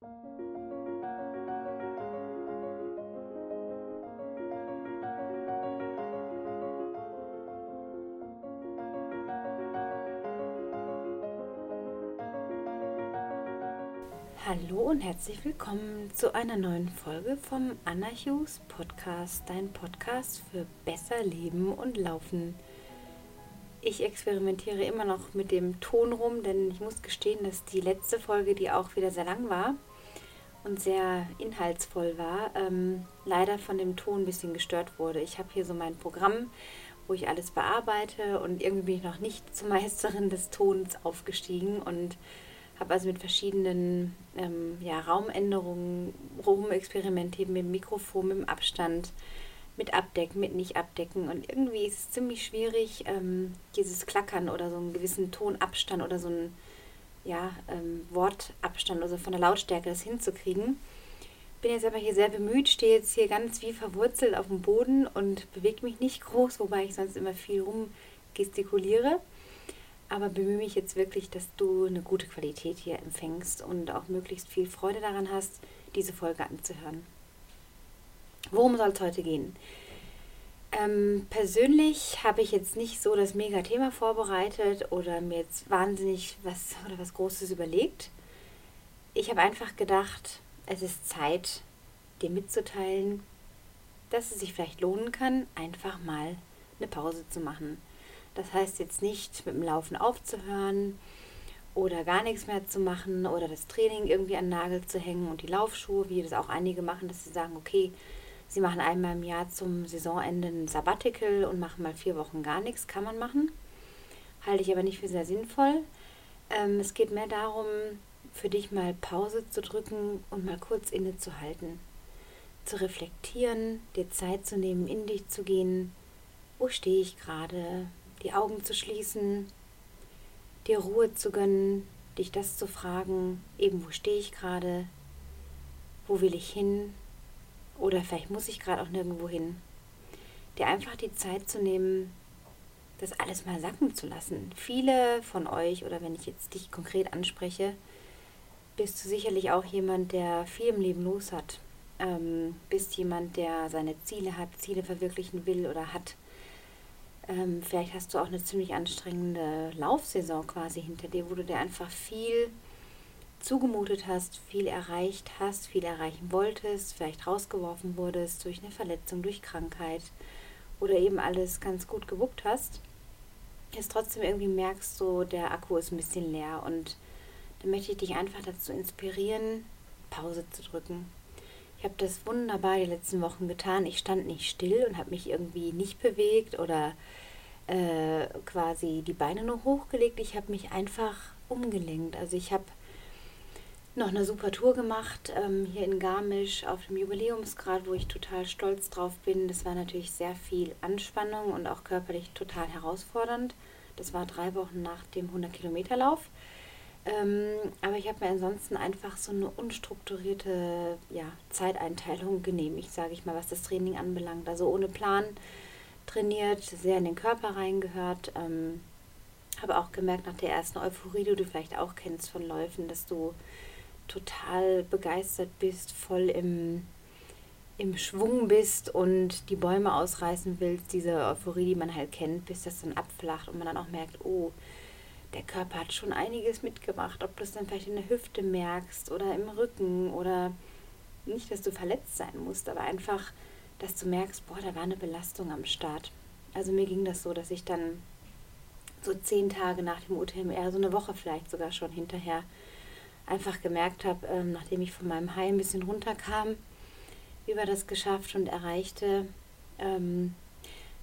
Hallo und herzlich willkommen zu einer neuen Folge vom Anna Hughes Podcast, dein Podcast für besser Leben und Laufen. Ich experimentiere immer noch mit dem Ton rum, denn ich muss gestehen, dass die letzte Folge, die auch wieder sehr lang war und sehr inhaltsvoll war, ähm, leider von dem Ton ein bisschen gestört wurde. Ich habe hier so mein Programm, wo ich alles bearbeite und irgendwie bin ich noch nicht zur Meisterin des Tons aufgestiegen und habe also mit verschiedenen ähm, ja, Raumänderungen rumexperimentiert, mit dem Mikrofon, mit dem Abstand, mit Abdecken, mit nicht Abdecken. Und irgendwie ist es ziemlich schwierig, ähm, dieses Klackern oder so einen gewissen Tonabstand oder so einen ja, ähm, Wortabstand, also von der Lautstärke das hinzukriegen. Bin jetzt aber hier sehr bemüht, stehe jetzt hier ganz wie verwurzelt auf dem Boden und bewege mich nicht groß, wobei ich sonst immer viel rumgestikuliere aber bemühe mich jetzt wirklich, dass du eine gute Qualität hier empfängst und auch möglichst viel Freude daran hast, diese Folge anzuhören. Worum soll es heute gehen? Ähm, persönlich habe ich jetzt nicht so das Mega-Thema vorbereitet oder mir jetzt wahnsinnig was oder was Großes überlegt. Ich habe einfach gedacht, es ist Zeit, dir mitzuteilen, dass es sich vielleicht lohnen kann, einfach mal eine Pause zu machen das heißt jetzt nicht mit dem Laufen aufzuhören oder gar nichts mehr zu machen oder das Training irgendwie an den Nagel zu hängen und die Laufschuhe, wie das auch einige machen, dass sie sagen, okay, sie machen einmal im Jahr zum Saisonende ein Sabbatical und machen mal vier Wochen gar nichts, kann man machen. Halte ich aber nicht für sehr sinnvoll. Ähm, es geht mehr darum, für dich mal Pause zu drücken und mal kurz innezuhalten. Zu reflektieren, dir Zeit zu nehmen, in dich zu gehen. Wo stehe ich gerade? die Augen zu schließen, dir Ruhe zu gönnen, dich das zu fragen, eben wo stehe ich gerade, wo will ich hin oder vielleicht muss ich gerade auch nirgendwo hin. Dir einfach die Zeit zu nehmen, das alles mal sacken zu lassen. Viele von euch, oder wenn ich jetzt dich konkret anspreche, bist du sicherlich auch jemand, der viel im Leben los hat. Ähm, bist jemand, der seine Ziele hat, Ziele verwirklichen will oder hat ähm, vielleicht hast du auch eine ziemlich anstrengende Laufsaison quasi hinter dir, wo du dir einfach viel zugemutet hast, viel erreicht hast, viel erreichen wolltest, vielleicht rausgeworfen wurdest durch eine Verletzung, durch Krankheit oder eben alles ganz gut gewuppt hast, jetzt trotzdem irgendwie merkst, so der Akku ist ein bisschen leer und dann möchte ich dich einfach dazu inspirieren, Pause zu drücken. Ich habe das wunderbar die letzten Wochen getan. Ich stand nicht still und habe mich irgendwie nicht bewegt oder äh, quasi die Beine nur hochgelegt. Ich habe mich einfach umgelenkt. Also ich habe noch eine super Tour gemacht ähm, hier in Garmisch auf dem Jubiläumsgrad, wo ich total stolz drauf bin. Das war natürlich sehr viel Anspannung und auch körperlich total herausfordernd. Das war drei Wochen nach dem 100-Kilometer-Lauf. Ähm, aber ich habe mir ansonsten einfach so eine unstrukturierte ja, Zeiteinteilung genehmigt, sage ich mal, was das Training anbelangt. Also ohne Plan trainiert, sehr in den Körper reingehört. Ähm, habe auch gemerkt nach der ersten Euphorie, die du vielleicht auch kennst von Läufen, dass du total begeistert bist, voll im, im Schwung bist und die Bäume ausreißen willst, diese Euphorie, die man halt kennt, bis das dann abflacht und man dann auch merkt, oh, der Körper hat schon einiges mitgemacht. Ob du es dann vielleicht in der Hüfte merkst oder im Rücken oder nicht, dass du verletzt sein musst, aber einfach, dass du merkst, boah, da war eine Belastung am Start. Also mir ging das so, dass ich dann so zehn Tage nach dem UTMR, so eine Woche vielleicht sogar schon hinterher, einfach gemerkt habe, ähm, nachdem ich von meinem High ein bisschen runterkam, wir das geschafft und erreichte, ähm,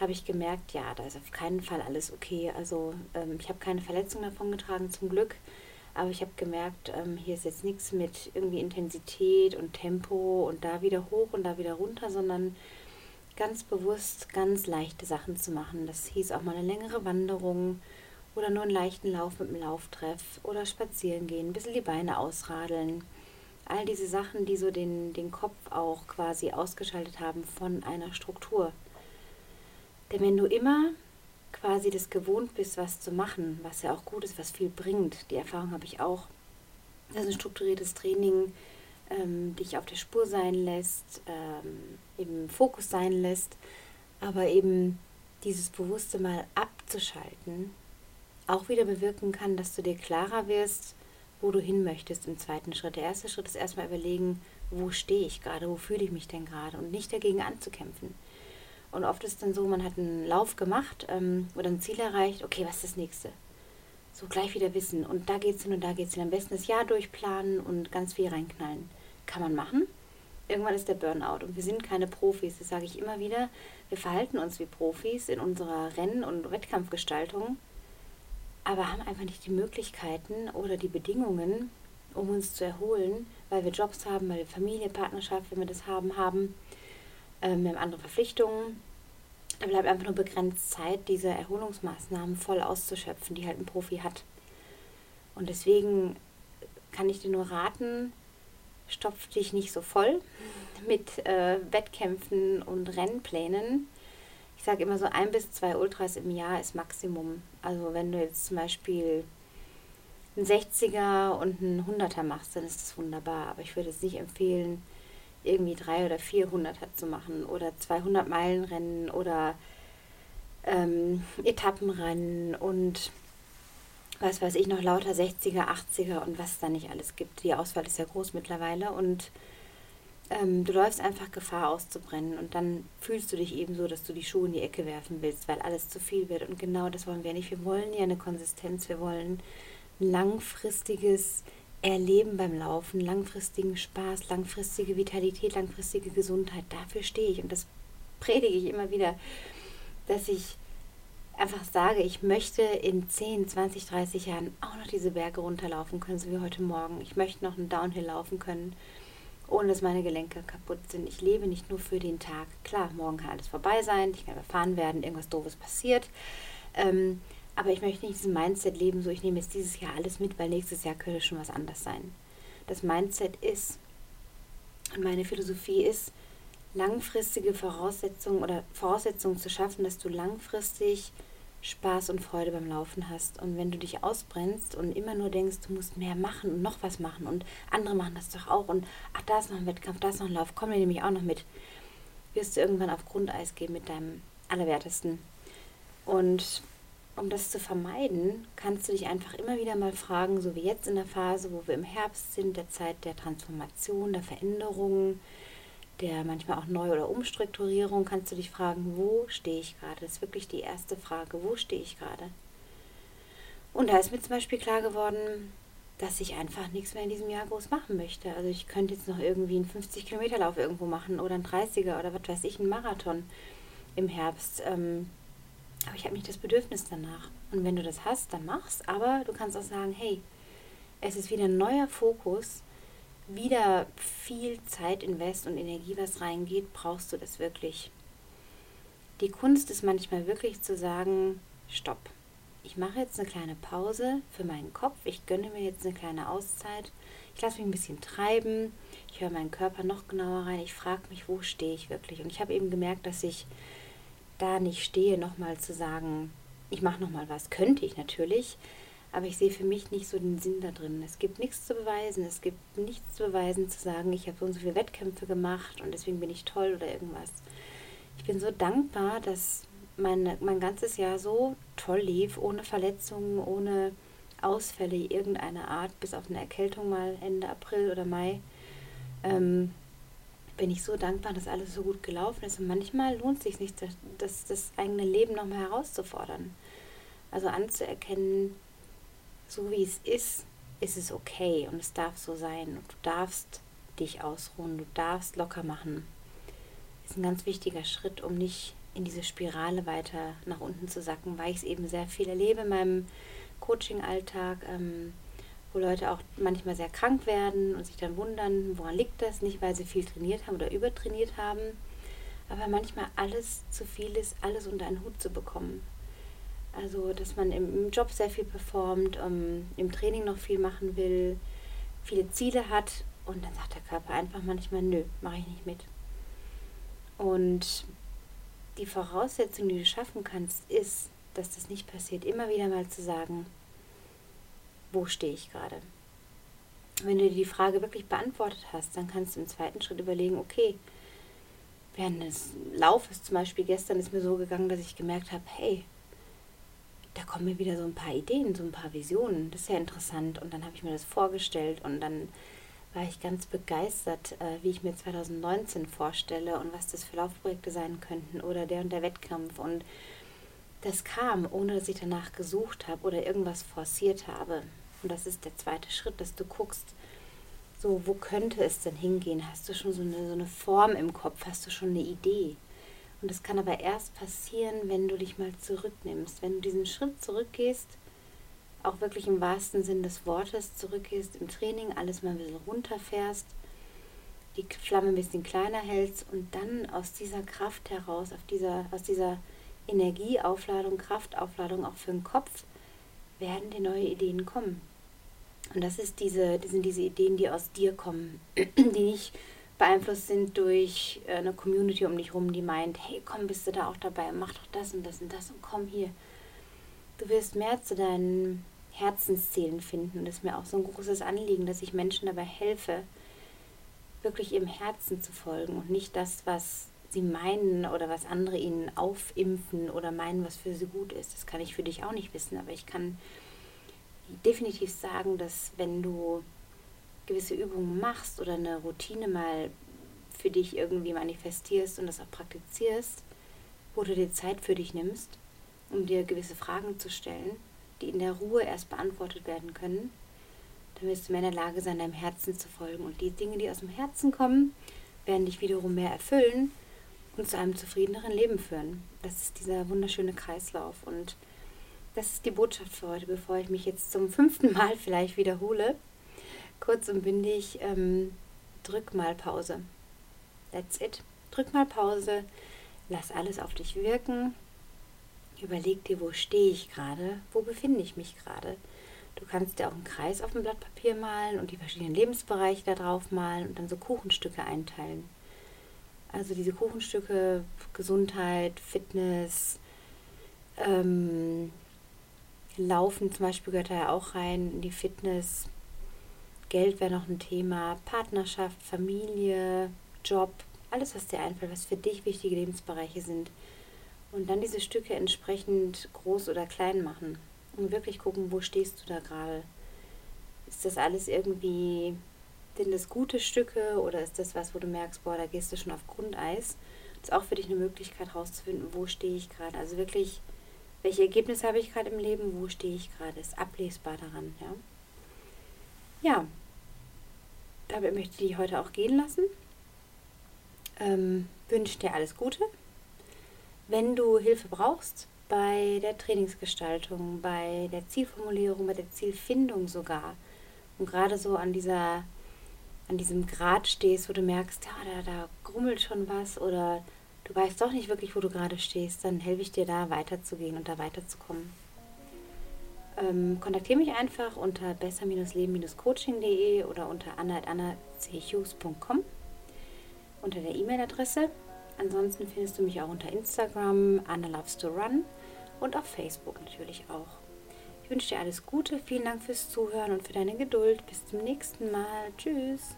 habe ich gemerkt, ja, da ist auf keinen Fall alles okay. Also ähm, ich habe keine Verletzung davon getragen, zum Glück. Aber ich habe gemerkt, ähm, hier ist jetzt nichts mit irgendwie Intensität und Tempo und da wieder hoch und da wieder runter, sondern ganz bewusst ganz leichte Sachen zu machen. Das hieß auch mal eine längere Wanderung oder nur einen leichten Lauf mit dem Lauftreff oder spazieren gehen, ein bisschen die Beine ausradeln. All diese Sachen, die so den, den Kopf auch quasi ausgeschaltet haben von einer Struktur. Denn wenn du immer quasi das gewohnt bist, was zu machen, was ja auch gut ist, was viel bringt, die Erfahrung habe ich auch, dass ein strukturiertes Training ähm, dich auf der Spur sein lässt, ähm, eben Fokus sein lässt, aber eben dieses bewusste Mal abzuschalten auch wieder bewirken kann, dass du dir klarer wirst, wo du hin möchtest im zweiten Schritt. Der erste Schritt ist erstmal überlegen, wo stehe ich gerade, wo fühle ich mich denn gerade und nicht dagegen anzukämpfen. Und oft ist dann so, man hat einen Lauf gemacht ähm, oder ein Ziel erreicht, okay, was ist das nächste? So gleich wieder wissen und da geht's hin und da geht's hin. Am besten das Jahr durchplanen und ganz viel reinknallen. Kann man machen. Irgendwann ist der Burnout und wir sind keine Profis, das sage ich immer wieder. Wir verhalten uns wie Profis in unserer Renn- und Wettkampfgestaltung, aber haben einfach nicht die Möglichkeiten oder die Bedingungen, um uns zu erholen, weil wir Jobs haben, weil wir Familie, Partnerschaft, wenn wir das haben, haben. Ähm, wir haben andere Verpflichtungen. Da bleibt einfach nur begrenzt Zeit, diese Erholungsmaßnahmen voll auszuschöpfen, die halt ein Profi hat. Und deswegen kann ich dir nur raten, stopf dich nicht so voll mit äh, Wettkämpfen und Rennplänen. Ich sage immer so ein bis zwei Ultras im Jahr ist Maximum. Also wenn du jetzt zum Beispiel einen 60er und einen 100er machst, dann ist das wunderbar. Aber ich würde es nicht empfehlen, irgendwie drei oder 400er zu machen oder 200 Meilen Rennen oder ähm, Etappenrennen und was weiß ich noch, lauter 60er, 80er und was es da nicht alles gibt. Die Auswahl ist ja groß mittlerweile und ähm, du läufst einfach Gefahr auszubrennen und dann fühlst du dich eben so, dass du die Schuhe in die Ecke werfen willst, weil alles zu viel wird und genau das wollen wir nicht. Wir wollen ja eine Konsistenz, wir wollen langfristiges Erleben beim Laufen, langfristigen Spaß, langfristige Vitalität, langfristige Gesundheit. Dafür stehe ich und das predige ich immer wieder, dass ich einfach sage, ich möchte in 10, 20, 30 Jahren auch noch diese Berge runterlaufen können, so wie heute Morgen. Ich möchte noch einen Downhill laufen können, ohne dass meine Gelenke kaputt sind. Ich lebe nicht nur für den Tag. Klar, morgen kann alles vorbei sein, ich kann überfahren werden, irgendwas Doofes passiert. Ähm, aber ich möchte nicht diesen Mindset leben, so ich nehme jetzt dieses Jahr alles mit, weil nächstes Jahr könnte schon was anders sein. Das Mindset ist, und meine Philosophie ist, langfristige Voraussetzungen oder Voraussetzungen zu schaffen, dass du langfristig Spaß und Freude beim Laufen hast. Und wenn du dich ausbrennst und immer nur denkst, du musst mehr machen und noch was machen und andere machen das doch auch und ach, da ist noch ein Wettkampf, da ist noch ein Lauf, komm, wir nämlich auch noch mit, wirst du irgendwann auf Grundeis gehen mit deinem Allerwertesten. Und um das zu vermeiden, kannst du dich einfach immer wieder mal fragen, so wie jetzt in der Phase, wo wir im Herbst sind, der Zeit der Transformation, der Veränderungen, der manchmal auch Neu- oder Umstrukturierung, kannst du dich fragen, wo stehe ich gerade? Das ist wirklich die erste Frage, wo stehe ich gerade? Und da ist mir zum Beispiel klar geworden, dass ich einfach nichts mehr in diesem Jahr groß machen möchte. Also ich könnte jetzt noch irgendwie einen 50-Kilometer-Lauf irgendwo machen oder einen 30er oder was weiß ich, einen Marathon im Herbst. Ähm, aber ich habe nicht das Bedürfnis danach. Und wenn du das hast, dann mach's. Aber du kannst auch sagen, hey, es ist wieder ein neuer Fokus, wieder viel Zeit, Invest und Energie, was reingeht, brauchst du das wirklich. Die Kunst ist manchmal wirklich zu sagen, stopp. Ich mache jetzt eine kleine Pause für meinen Kopf. Ich gönne mir jetzt eine kleine Auszeit. Ich lasse mich ein bisschen treiben. Ich höre meinen Körper noch genauer rein. Ich frage mich, wo stehe ich wirklich. Und ich habe eben gemerkt, dass ich da nicht stehe, nochmal zu sagen, ich mache nochmal was. Könnte ich natürlich, aber ich sehe für mich nicht so den Sinn da drin. Es gibt nichts zu beweisen. Es gibt nichts zu beweisen, zu sagen, ich habe so und so viele Wettkämpfe gemacht und deswegen bin ich toll oder irgendwas. Ich bin so dankbar, dass meine, mein ganzes Jahr so toll lief, ohne Verletzungen, ohne Ausfälle irgendeiner Art, bis auf eine Erkältung mal Ende April oder Mai. Ähm, bin ich so dankbar, dass alles so gut gelaufen ist. Und manchmal lohnt es sich nicht, das, das eigene Leben nochmal herauszufordern. Also anzuerkennen, so wie es ist, ist es okay und es darf so sein. Und du darfst dich ausruhen, du darfst locker machen. Ist ein ganz wichtiger Schritt, um nicht in diese Spirale weiter nach unten zu sacken, weil ich es eben sehr viel erlebe in meinem Coaching-Alltag. Ähm, wo Leute auch manchmal sehr krank werden und sich dann wundern, woran liegt das? Nicht, weil sie viel trainiert haben oder übertrainiert haben, aber manchmal alles zu viel ist, alles unter einen Hut zu bekommen. Also, dass man im, Job sehr viel performt, um, ähm, im Training noch viel machen will, viele Ziele hat und dann sagt der Körper einfach manchmal, nö, mache ich nicht mit. Und die Voraussetzung, die du schaffen kannst, ist, dass das nicht passiert, immer wieder mal zu sagen, wo stehe ich gerade. wenn du dir die Frage wirklich beantwortet hast, dann kannst du im zweiten Schritt überlegen, okay, während des Laufes zum Beispiel gestern ist mir so gegangen, dass ich gemerkt habe, hey, da kommen mir wieder so ein paar Ideen, so ein paar Visionen. Das ist ja interessant. Und dann habe ich mir das vorgestellt und dann war ich ganz begeistert, äh, wie ich mir 2019 vorstelle und was das für Laufprojekte sein könnten oder der und der Wettkampf. Und das kam, ohne dass ich danach gesucht habe oder irgendwas forciert habe. Und das ist der zweite Schritt, dass du guckst, so, wo könnte es denn hingehen? Hast du schon so eine, so eine Form im Kopf? Hast du schon eine Idee? Und das kann aber erst passieren, wenn du dich mal zurücknimmst, wenn du diesen Schritt zurückgehst, auch wirklich im wahrsten Sinn des Wortes zurückgehst im Training, alles mal ein bisschen runterfährst, die Flamme ein bisschen kleiner hältst und dann aus dieser Kraft heraus, dieser, aus dieser Energieaufladung, Kraftaufladung auch für den Kopf, werden dir neue Ideen kommen. Und das ist diese, das sind diese Ideen, die aus dir kommen, die nicht beeinflusst sind durch äh, eine Community um dich herum, die meint, hey, komm, bist du da auch dabei, mach doch das und das und das und komm hier. Du wirst mehr zu deinen Herzenszielen finden. Und das ist mir auch so ein großes Anliegen, dass ich Menschen dabei helfe, wirklich ihrem Herzen zu folgen und nicht das, was sie meinen oder was andere ihnen aufimpfen oder meinen, was für sie gut ist. Das kann ich für dich auch nicht wissen, aber ich kann definitiv sagen, dass wenn du gewisse Übungen machst oder eine Routine mal für dich irgendwie manifestierst und das auch praktizierst, wo du dir Zeit für dich nimmst, um dir gewisse Fragen zu stellen, die in der Ruhe erst beantwortet werden können, dann wirst du mehr in der Lage sein, deinem Herzen zu folgen. Und die Dinge, die aus dem Herzen kommen, werden dich wiederum mehr erfüllen und zu einem zufriedeneren Leben führen. Das ist dieser wunderschöne Kreislauf. Und das ist die Botschaft für heute, bevor ich mich jetzt zum fünften Mal vielleicht wiederhole kurz und bündig, ähm, drück mal Pause. That's it. Drück mal Pause, lass alles auf dich wirken. Überleg dir, wo stehe ich gerade, wo befinde ich mich gerade. Du kannst dir auch einen Kreis auf dem Blatt Papier malen und die verschiedenen Lebensbereiche da drauf malen und dann so Kuchenstücke einteilen. Also diese Kuchenstücke, Gesundheit, Fitness, ähm, Laufen zum Beispiel gehört da ja auch rein in die Fitness, Geld wäre noch ein Thema, Partnerschaft, Familie, Job, alles, was dir einfällt, was für dich wichtige Lebensbereiche sind. Und dann diese Stücke entsprechend groß oder klein machen und wirklich gucken, wo stehst du da gerade. Ist das alles irgendwie, sind das gute Stücke oder ist das was, wo du merkst, boah, da gehst du schon auf Grundeis? Das ist auch für dich eine Möglichkeit herauszufinden, wo stehe ich gerade. Also wirklich, welche Ergebnisse habe ich gerade im Leben, wo stehe ich gerade, ist ablesbar daran, ja. Ja, damit möchte ich dich heute auch gehen lassen. Ähm, wünsche dir alles Gute. Wenn du Hilfe brauchst bei der Trainingsgestaltung, bei der Zielformulierung, bei der Zielfindung sogar und gerade so an dieser an diesem Grad stehst, wo du merkst, ja, da, da grummelt schon was oder du weißt doch nicht wirklich, wo du gerade stehst, dann helfe ich dir da weiterzugehen und da weiterzukommen. Ähm, kontaktiere mich einfach unter besser-leben-coaching.de oder unter anna.annachughes.com unter der E-Mail-Adresse. Ansonsten findest du mich auch unter Instagram, Anna Loves to Run und auf Facebook natürlich auch. Ich wünsche dir alles Gute, vielen Dank fürs Zuhören und für deine Geduld. Bis zum nächsten Mal. Tschüss.